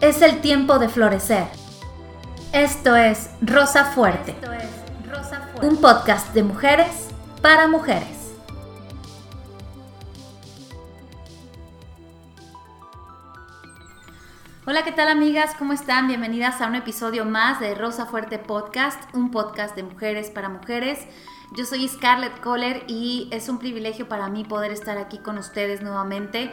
Es el tiempo de florecer. Esto es Rosa Fuerte, un podcast de mujeres para mujeres. Hola, ¿qué tal amigas? ¿Cómo están? Bienvenidas a un episodio más de Rosa Fuerte Podcast, un podcast de mujeres para mujeres. Yo soy Scarlett Kohler y es un privilegio para mí poder estar aquí con ustedes nuevamente.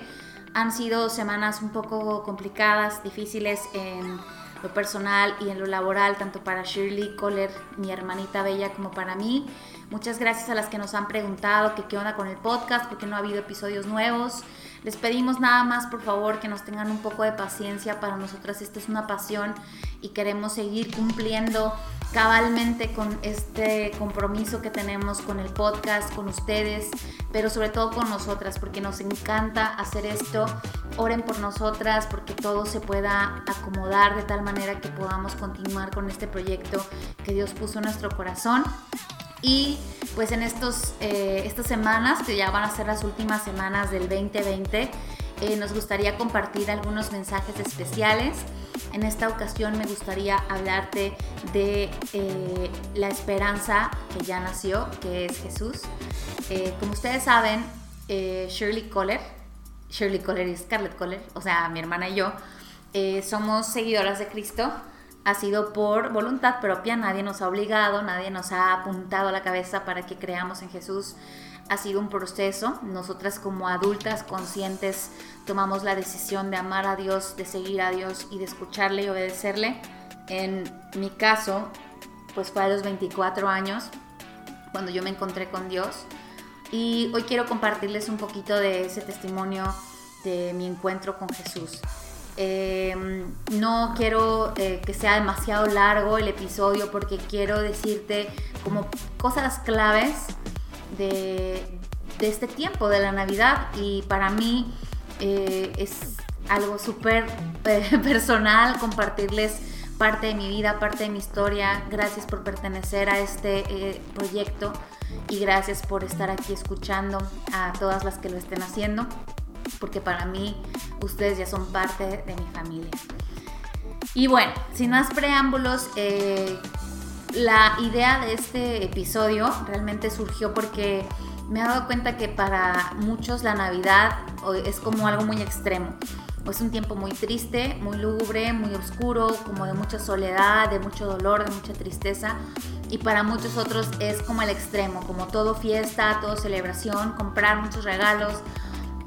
Han sido semanas un poco complicadas, difíciles en lo personal y en lo laboral, tanto para Shirley Kohler, mi hermanita bella, como para mí. Muchas gracias a las que nos han preguntado qué onda con el podcast, porque no ha habido episodios nuevos. Les pedimos nada más, por favor, que nos tengan un poco de paciencia. Para nosotras esta es una pasión y queremos seguir cumpliendo cabalmente con este compromiso que tenemos con el podcast, con ustedes, pero sobre todo con nosotras, porque nos encanta hacer esto. Oren por nosotras, porque todo se pueda acomodar de tal manera que podamos continuar con este proyecto que Dios puso en nuestro corazón. Y pues en estos, eh, estas semanas, que ya van a ser las últimas semanas del 2020, eh, nos gustaría compartir algunos mensajes especiales. En esta ocasión me gustaría hablarte de eh, la esperanza que ya nació, que es Jesús. como ustedes saben, Shirley Kohler, Shirley Kohler y Scarlett Kohler, o sea, mi hermana y yo, somos seguidoras de Cristo ha sido por voluntad propia, nadie nos ha obligado, nadie nos ha apuntado a la cabeza para que creamos en Jesús. Ha sido un proceso. Nosotras como adultas conscientes tomamos la decisión de amar a Dios, de seguir a Dios y de escucharle y obedecerle. En mi caso, pues fue a los 24 años cuando yo me encontré con Dios. Y hoy quiero compartirles un poquito de ese testimonio de mi encuentro con Jesús. Em, no quiero eh, que sea demasiado largo el episodio porque quiero decirte como cosas claves de, este tiempo de la Navidad y para mí eh, es algo súper eh, personal compartirles parte de mi vida, parte de mi historia. Gracias por pertenecer a este proyecto y gracias por estar aquí escuchando a todas las que lo estén haciendo porque para mí ustedes ya son parte de mi familia. Y bueno, sin más preámbulos, eh, la idea de este episodio realmente surgió porque me he dado cuenta que para muchos la Navidad es como algo muy extremo. Es un tiempo muy triste, muy lúgubre, muy oscuro, como de mucha soledad, de mucho dolor, de mucha tristeza. Y para muchos otros es como el extremo, como todo fiesta, todo celebración, comprar muchos regalos,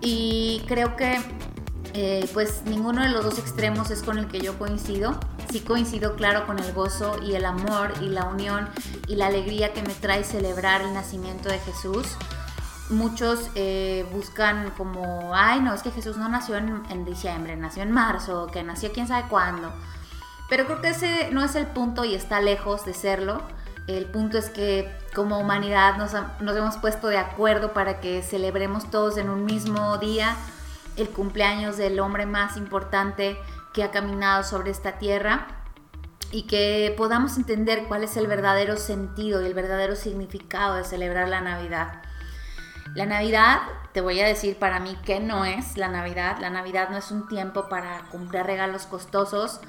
y creo que eh, pues ninguno de los dos extremos es con el que yo coincido. Sí coincido claro con el gozo y el amor y la unión y la alegría que me trae celebrar el nacimiento de Jesús. Muchos eh, buscan como, ay no, es que Jesús no nació en, en diciembre, nació en marzo, que nació quién sabe cuándo. Pero creo que ese no es el punto y está lejos de serlo. El punto es que como humanidad nos, hemos puesto de acuerdo para que celebremos todos en un mismo día el cumpleaños del hombre más importante que ha caminado sobre esta tierra y que podamos entender cuál es el verdadero sentido y el verdadero significado de celebrar la Navidad. La Navidad, te voy a decir para mí que no es la Navidad. La Navidad no es un tiempo para comprar regalos costosos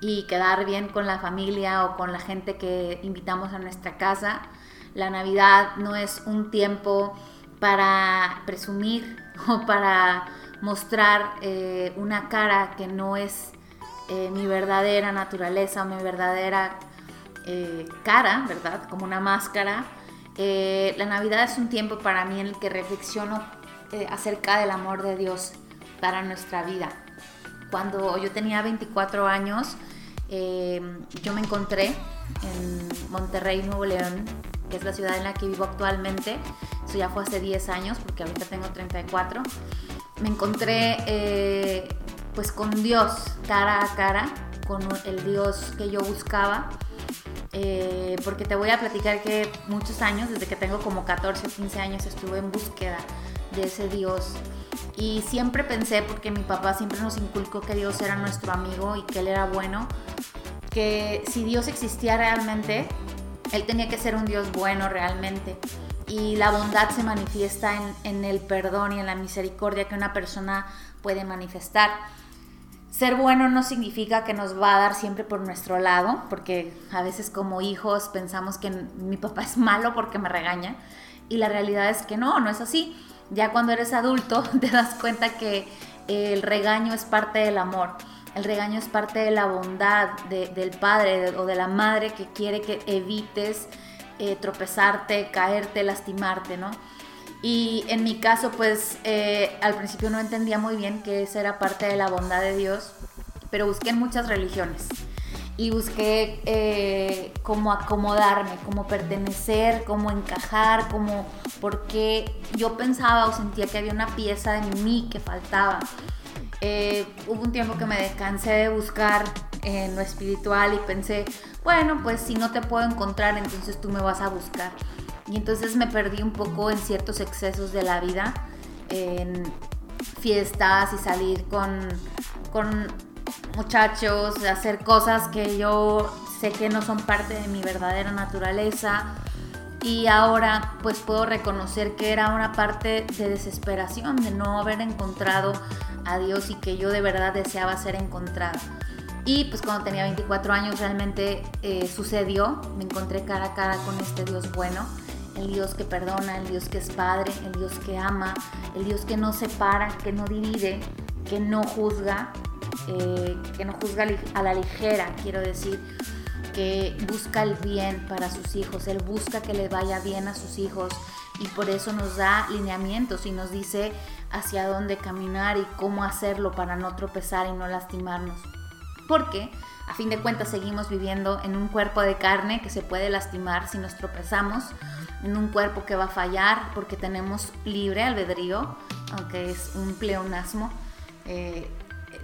y quedar bien con la familia o con la gente que invitamos a nuestra casa. La Navidad no es un tiempo para presumir o para mostrar eh, una cara que no es eh, mi verdadera naturaleza o mi verdadera eh, cara, ¿verdad? Como una máscara. la Navidad es un tiempo para mí en el que reflexiono acerca del amor de Dios para nuestra vida. Cuando yo tenía 24 años, eh, yo me encontré en Monterrey, Nuevo León, que es la ciudad en la que vivo actualmente. Eso ya fue hace 10 años, porque ahorita tengo 34. Me encontré eh, pues con Dios cara a cara, con el Dios que yo buscaba. Eh, porque te voy a platicar que muchos años, desde que tengo como 14 o 15 años, estuve en búsqueda de ese Dios y siempre pensé, porque mi papá siempre nos inculcó que Dios era nuestro amigo y que Él era bueno, que si Dios existía realmente, Él tenía que ser un Dios bueno realmente. Y la bondad se manifiesta en, el perdón y en la misericordia que una persona puede manifestar. ser bueno no significa que nos va a dar siempre por nuestro lado, porque a veces como hijos pensamos que mi papá es malo porque me regaña y la realidad es que no, no es así. Ya cuando eres adulto te das cuenta que el regaño es parte del amor. El regaño es parte de la bondad del padre o de la madre que quiere que evites eh, tropezarte, caerte, lastimarte, ¿no? Y en mi caso, pues eh, al principio no entendía muy bien que esa era parte de la bondad de Dios, pero busqué en muchas religiones y busqué eh, cómo acomodarme, cómo pertenecer, cómo encajar, cómo, porque yo pensaba o sentía que había una pieza en mí que faltaba. Eh, hubo un tiempo que me descansé de buscar en lo espiritual y pensé, bueno, pues si no te puedo encontrar, entonces tú me vas a buscar. Y entonces me perdí un poco en ciertos excesos de la vida, en fiestas y salir con, con muchachos, hacer cosas que yo sé que no son parte de mi verdadera naturaleza. Y ahora pues puedo reconocer que era una parte de desesperación, de no haber encontrado a Dios y que yo de verdad deseaba ser encontrada. Y pues cuando tenía 24 años realmente eh, sucedió, me encontré cara a cara con este Dios bueno el Dios que perdona, el Dios que es Padre, el Dios que ama, el Dios que no separa, que no divide, que no juzga, eh, que no juzga a la ligera, quiero decir, busca el bien para sus hijos, Él busca que le vaya bien a sus hijos y por eso nos da lineamientos y nos dice hacia dónde caminar y cómo hacerlo para no tropezar y no lastimarnos. Porque a fin de cuentas seguimos viviendo en un cuerpo de carne que se puede lastimar si nos tropezamos, en un cuerpo que va a fallar porque tenemos libre albedrío, aunque es un pleonasmo, eh,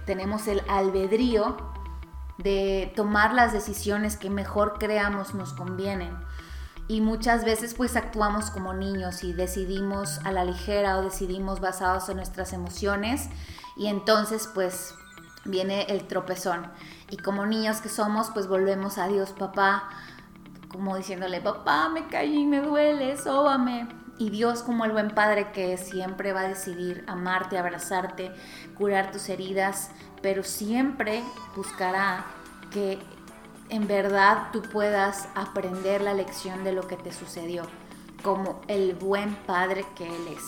tenemos el albedrío de tomar las decisiones que mejor creamos nos convienen. Y muchas veces pues actuamos como niños y decidimos a la ligera o decidimos basados en nuestras emociones y entonces pues viene el tropezón. Y como niños que somos pues volvemos a Dios papá como diciéndole, papá, me caí, me duele, sóbame. Y Dios como el buen padre que siempre va a decidir amarte, abrazarte, curar tus heridas, pero siempre buscará que en verdad tú puedas aprender la lección de lo que te sucedió, como el buen padre que Él es.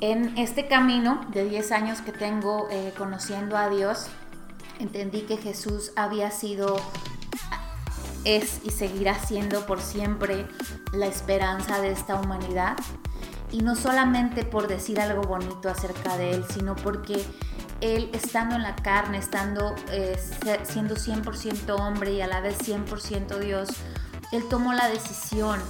En este camino de 10 años que tengo eh, conociendo a Dios, entendí que Jesús había sido es y seguirá siendo por siempre la esperanza de esta humanidad. Y no solamente por decir algo bonito acerca de Él, sino porque Él estando en la carne, estando eh, siendo 100% hombre y a la vez 100% Dios, Él tomó la decisión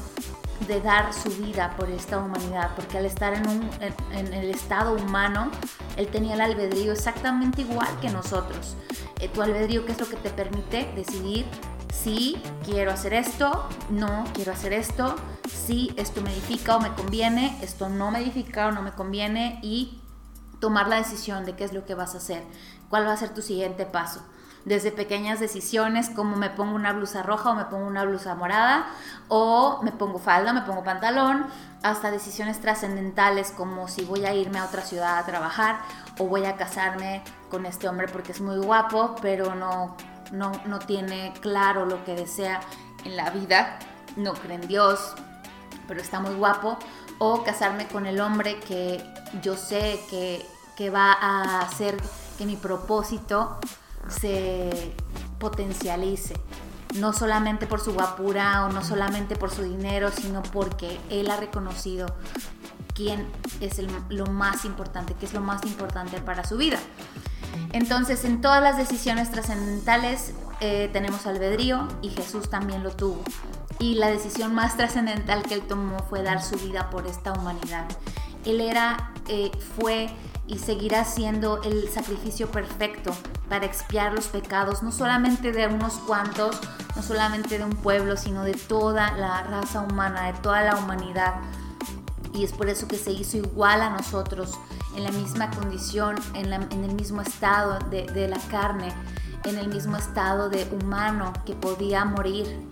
de dar su vida por esta humanidad, porque al estar en, el estado humano, Él tenía el albedrío exactamente igual que nosotros. Eh, tu albedrío, que es lo que te permite decidir sí, quiero hacer esto, no, quiero hacer esto, sí, esto me edifica o me conviene, esto no me edifica o no me conviene y tomar la decisión de qué es lo que vas a hacer, cuál va a ser tu siguiente paso. Desde pequeñas decisiones como me pongo una blusa roja o me pongo una blusa morada o me pongo falda, me pongo pantalón, hasta decisiones trascendentales como si voy a irme a otra ciudad a trabajar o voy a casarme con este hombre porque es muy guapo, pero no no, tiene claro lo que desea en la vida, no cree en Dios, pero está muy guapo, o casarme con el hombre que yo sé que, que va a hacer que mi propósito se potencialice, no solamente por su guapura o no solamente por su dinero, sino porque él ha reconocido quién es lo más importante, qué es lo más importante para su vida. Entonces, en todas las decisiones trascendentales eh, tenemos albedrío y Jesús también lo tuvo. Y la decisión más trascendental que él tomó fue dar su vida por esta humanidad. Él era, eh, fue y seguirá siendo el sacrificio perfecto para expiar los pecados, no solamente de unos cuantos, no solamente de un pueblo, sino de toda la raza humana, de toda la humanidad. Y es por eso que se hizo igual a nosotros en la misma condición, en, el mismo estado de, la carne, en el mismo estado de humano que podía morir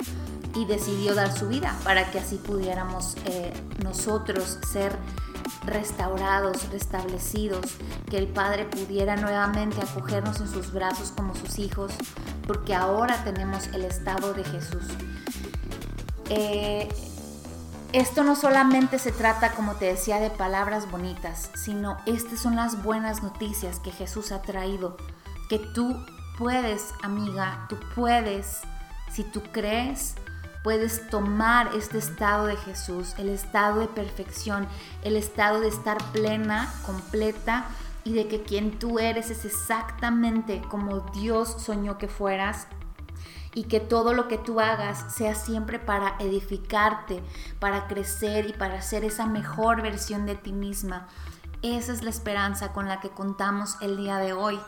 y decidió dar su vida para que así pudiéramos eh, nosotros ser restaurados, restablecidos, que el Padre pudiera nuevamente acogernos en sus brazos como sus hijos, porque ahora tenemos el estado de Jesús. Eh, esto no solamente se trata, como te decía, de palabras bonitas, sino estas son las buenas noticias que Jesús ha traído, que tú puedes, amiga, tú puedes, si tú crees, puedes tomar este estado de Jesús, el estado de perfección, el estado de estar plena, completa y de que quien tú eres es exactamente como Dios soñó que fueras y que todo lo que tú hagas sea siempre para edificarte, para crecer y para ser esa mejor versión de ti misma. Esa es la esperanza con la que contamos el día de hoy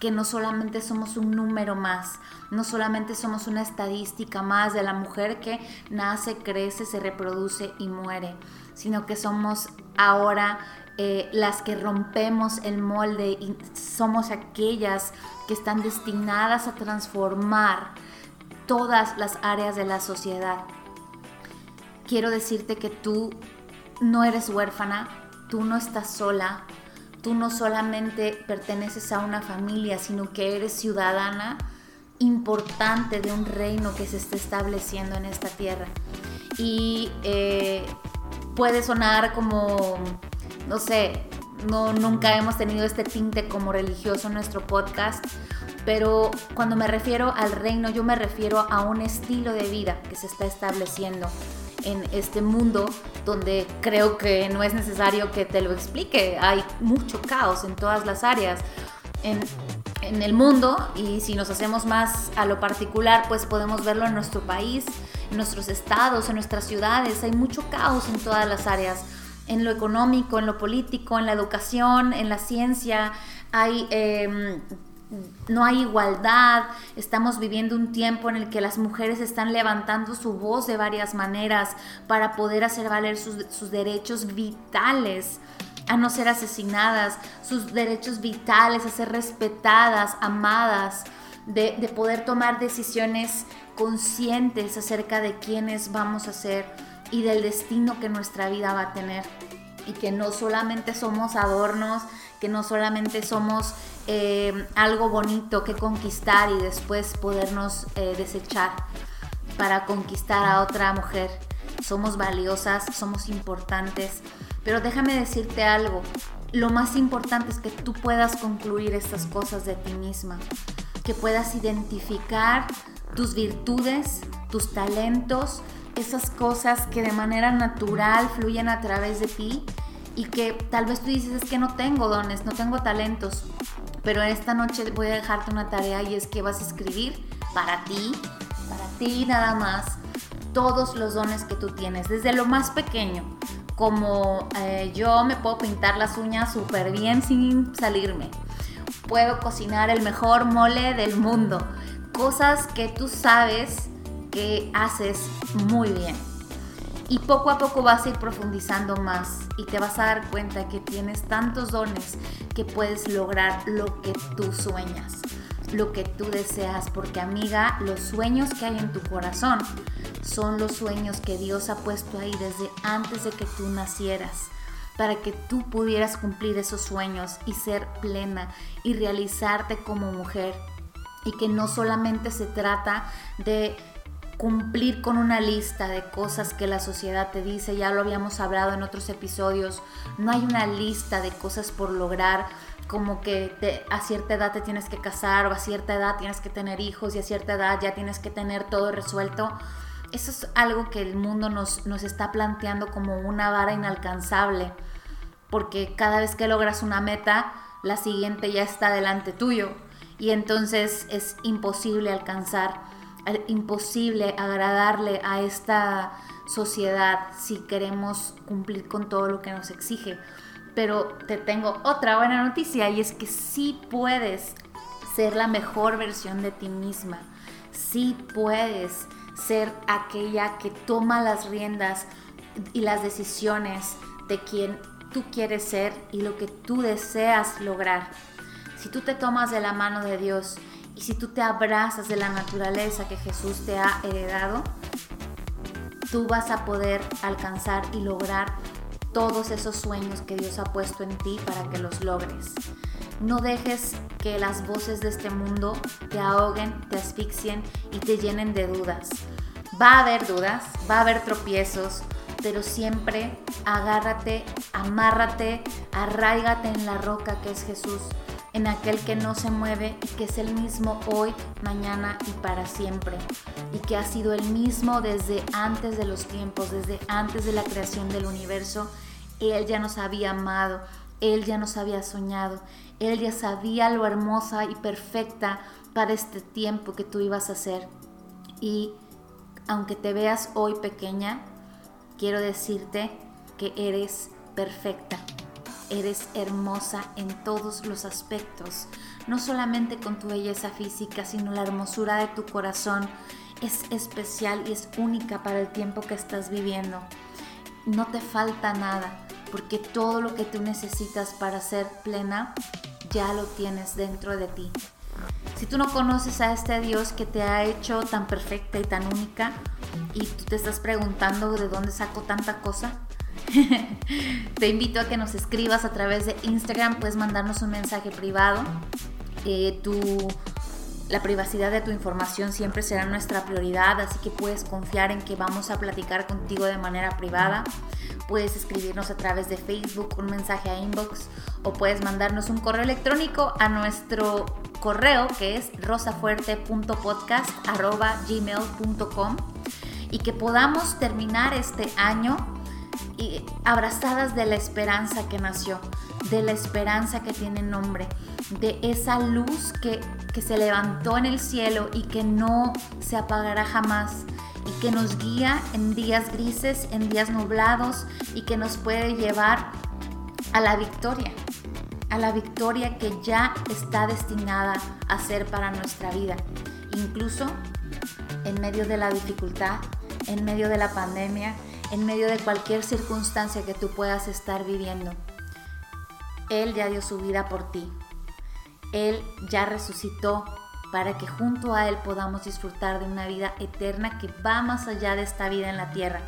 que no solamente somos un número más, no solamente somos una estadística más de la mujer que nace, crece, se reproduce y muere, sino que somos ahora eh, las que rompemos el molde y somos aquellas que están destinadas a transformar todas las áreas de la sociedad. Quiero decirte que tú no eres huérfana, tú no estás sola, tú no solamente perteneces a una familia, sino que eres ciudadana importante de un reino que se está estableciendo en esta tierra. Y eh, puede sonar como, no sé, no, nunca hemos tenido este tinte como religioso en nuestro podcast, pero cuando me refiero al reino, yo me refiero a un estilo de vida que se está estableciendo en este mundo donde creo que no es necesario que te lo explique. Hay mucho caos en todas las áreas. En, en el mundo y si nos hacemos más a lo particular, pues podemos verlo en nuestro país, en nuestros estados, en nuestras ciudades. Hay mucho caos en todas las áreas, en lo económico, en lo político, en la educación, en la ciencia. Hay eh, no hay igualdad, estamos viviendo un tiempo en el que las mujeres están levantando su voz de varias maneras para poder hacer valer sus, derechos vitales a no ser asesinadas, sus derechos vitales a ser respetadas, amadas, de, de poder tomar decisiones conscientes acerca de quiénes vamos a ser y del destino que nuestra vida va a tener. Y que no solamente somos adornos, que no solamente somos eh, algo bonito que conquistar y después podernos eh, desechar para conquistar a otra mujer. Somos valiosas, somos importantes, pero déjame decirte algo. Lo más importante es que tú puedas concluir estas cosas de ti misma, que puedas identificar tus virtudes, tus talentos, esas cosas que de manera natural fluyen a través de ti y que tal vez tú dices es que no tengo dones, no tengo talentos, pero esta noche voy a dejarte una tarea y es que vas a escribir para ti, para ti nada más, todos los dones que tú tienes, desde lo más pequeño, como eh, yo me puedo pintar las uñas súper bien sin salirme, puedo cocinar el mejor mole del mundo, cosas que tú sabes que haces muy bien y poco a poco vas a ir profundizando más y te vas a dar cuenta que tienes tantos dones que puedes lograr lo que tú sueñas, lo que tú deseas, porque amiga, los sueños que hay en tu corazón son los sueños que Dios ha puesto ahí desde antes de que tú nacieras para que tú pudieras cumplir esos sueños y ser plena y realizarte como mujer. Y que no solamente se trata de cumplir con una lista de cosas que la sociedad te dice, ya lo habíamos hablado en otros episodios, no hay una lista de cosas por lograr, como que a cierta edad te tienes que casar o a cierta edad tienes que tener hijos y a cierta edad ya tienes que tener todo resuelto. Eso es algo que el mundo nos, nos está planteando como una vara inalcanzable, porque cada vez que logras una meta, la siguiente ya está delante tuyo y entonces es imposible alcanzar imposible agradarle a esta sociedad si queremos cumplir con todo lo que nos exige. Pero te tengo otra buena noticia y es que sí puedes ser la mejor versión de ti misma. Sí puedes ser aquella que toma las riendas y las decisiones de quien tú quieres ser y lo que tú deseas lograr. Si tú te tomas de la mano de Dios y si tú te abrazas de la naturaleza que Jesús te ha heredado, tú vas a poder alcanzar y lograr todos esos sueños que Dios ha puesto en ti para que los logres. No dejes que las voces de este mundo te ahoguen, te asfixien y te llenen de dudas. Va a haber dudas, va a haber tropiezos, pero siempre agárrate, amárrate, arraigate en la roca que es Jesús, en aquel que no se mueve que es el mismo hoy, mañana y para siempre, y que ha sido el mismo desde antes de los tiempos, desde antes de la creación del universo. Él ya nos había amado, Él ya nos había soñado, Él ya sabía lo hermosa y perfecta para este tiempo que tú ibas a ser. Y aunque te veas hoy pequeña, quiero decirte que eres perfecta. Eres hermosa en todos los aspectos, no solamente con tu belleza física, sino la hermosura de tu corazón es especial y es única para el tiempo que estás viviendo. No te falta nada, porque todo lo que tú necesitas para ser plena ya lo tienes dentro de ti. Si tú no conoces a este Dios que te ha hecho tan perfecta y tan única y tú te estás preguntando de dónde saco tanta cosa, te invito a que nos escribas a través de Instagram, puedes mandarnos un mensaje privado. Eh, la privacidad de tu información siempre será nuestra prioridad, así que puedes confiar en que vamos a platicar contigo de manera privada. Puedes escribirnos a través de Facebook un mensaje a inbox o puedes mandarnos un correo electrónico a nuestro correo que es rosafuerte.podcast.gmail.com y que podamos terminar este año abrazadas de la esperanza que nació, de la esperanza que tiene nombre, de esa luz que, que se levantó en el cielo y que no se apagará jamás y que nos guía en días grises, en días nublados y que nos puede llevar a la victoria, a la victoria que ya está destinada a ser para nuestra vida, incluso en medio de la dificultad, en medio de la pandemia, en medio de cualquier circunstancia que tú puedas estar viviendo. Él ya dio su vida por ti. Él ya resucitó para que junto a Él podamos disfrutar de una vida eterna que va más allá de esta vida en la tierra.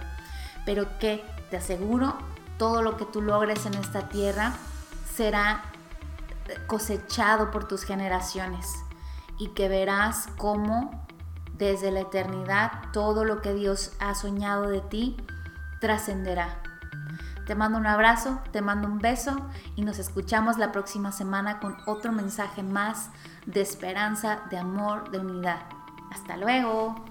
Pero que, te aseguro, todo lo que tú logres en esta tierra será cosechado por tus generaciones y que verás cómo desde la eternidad todo lo que Dios ha soñado de ti trascenderá. Te mando un abrazo, te mando un beso y nos escuchamos la próxima semana con otro mensaje más de esperanza, de amor, de unidad. Hasta luego.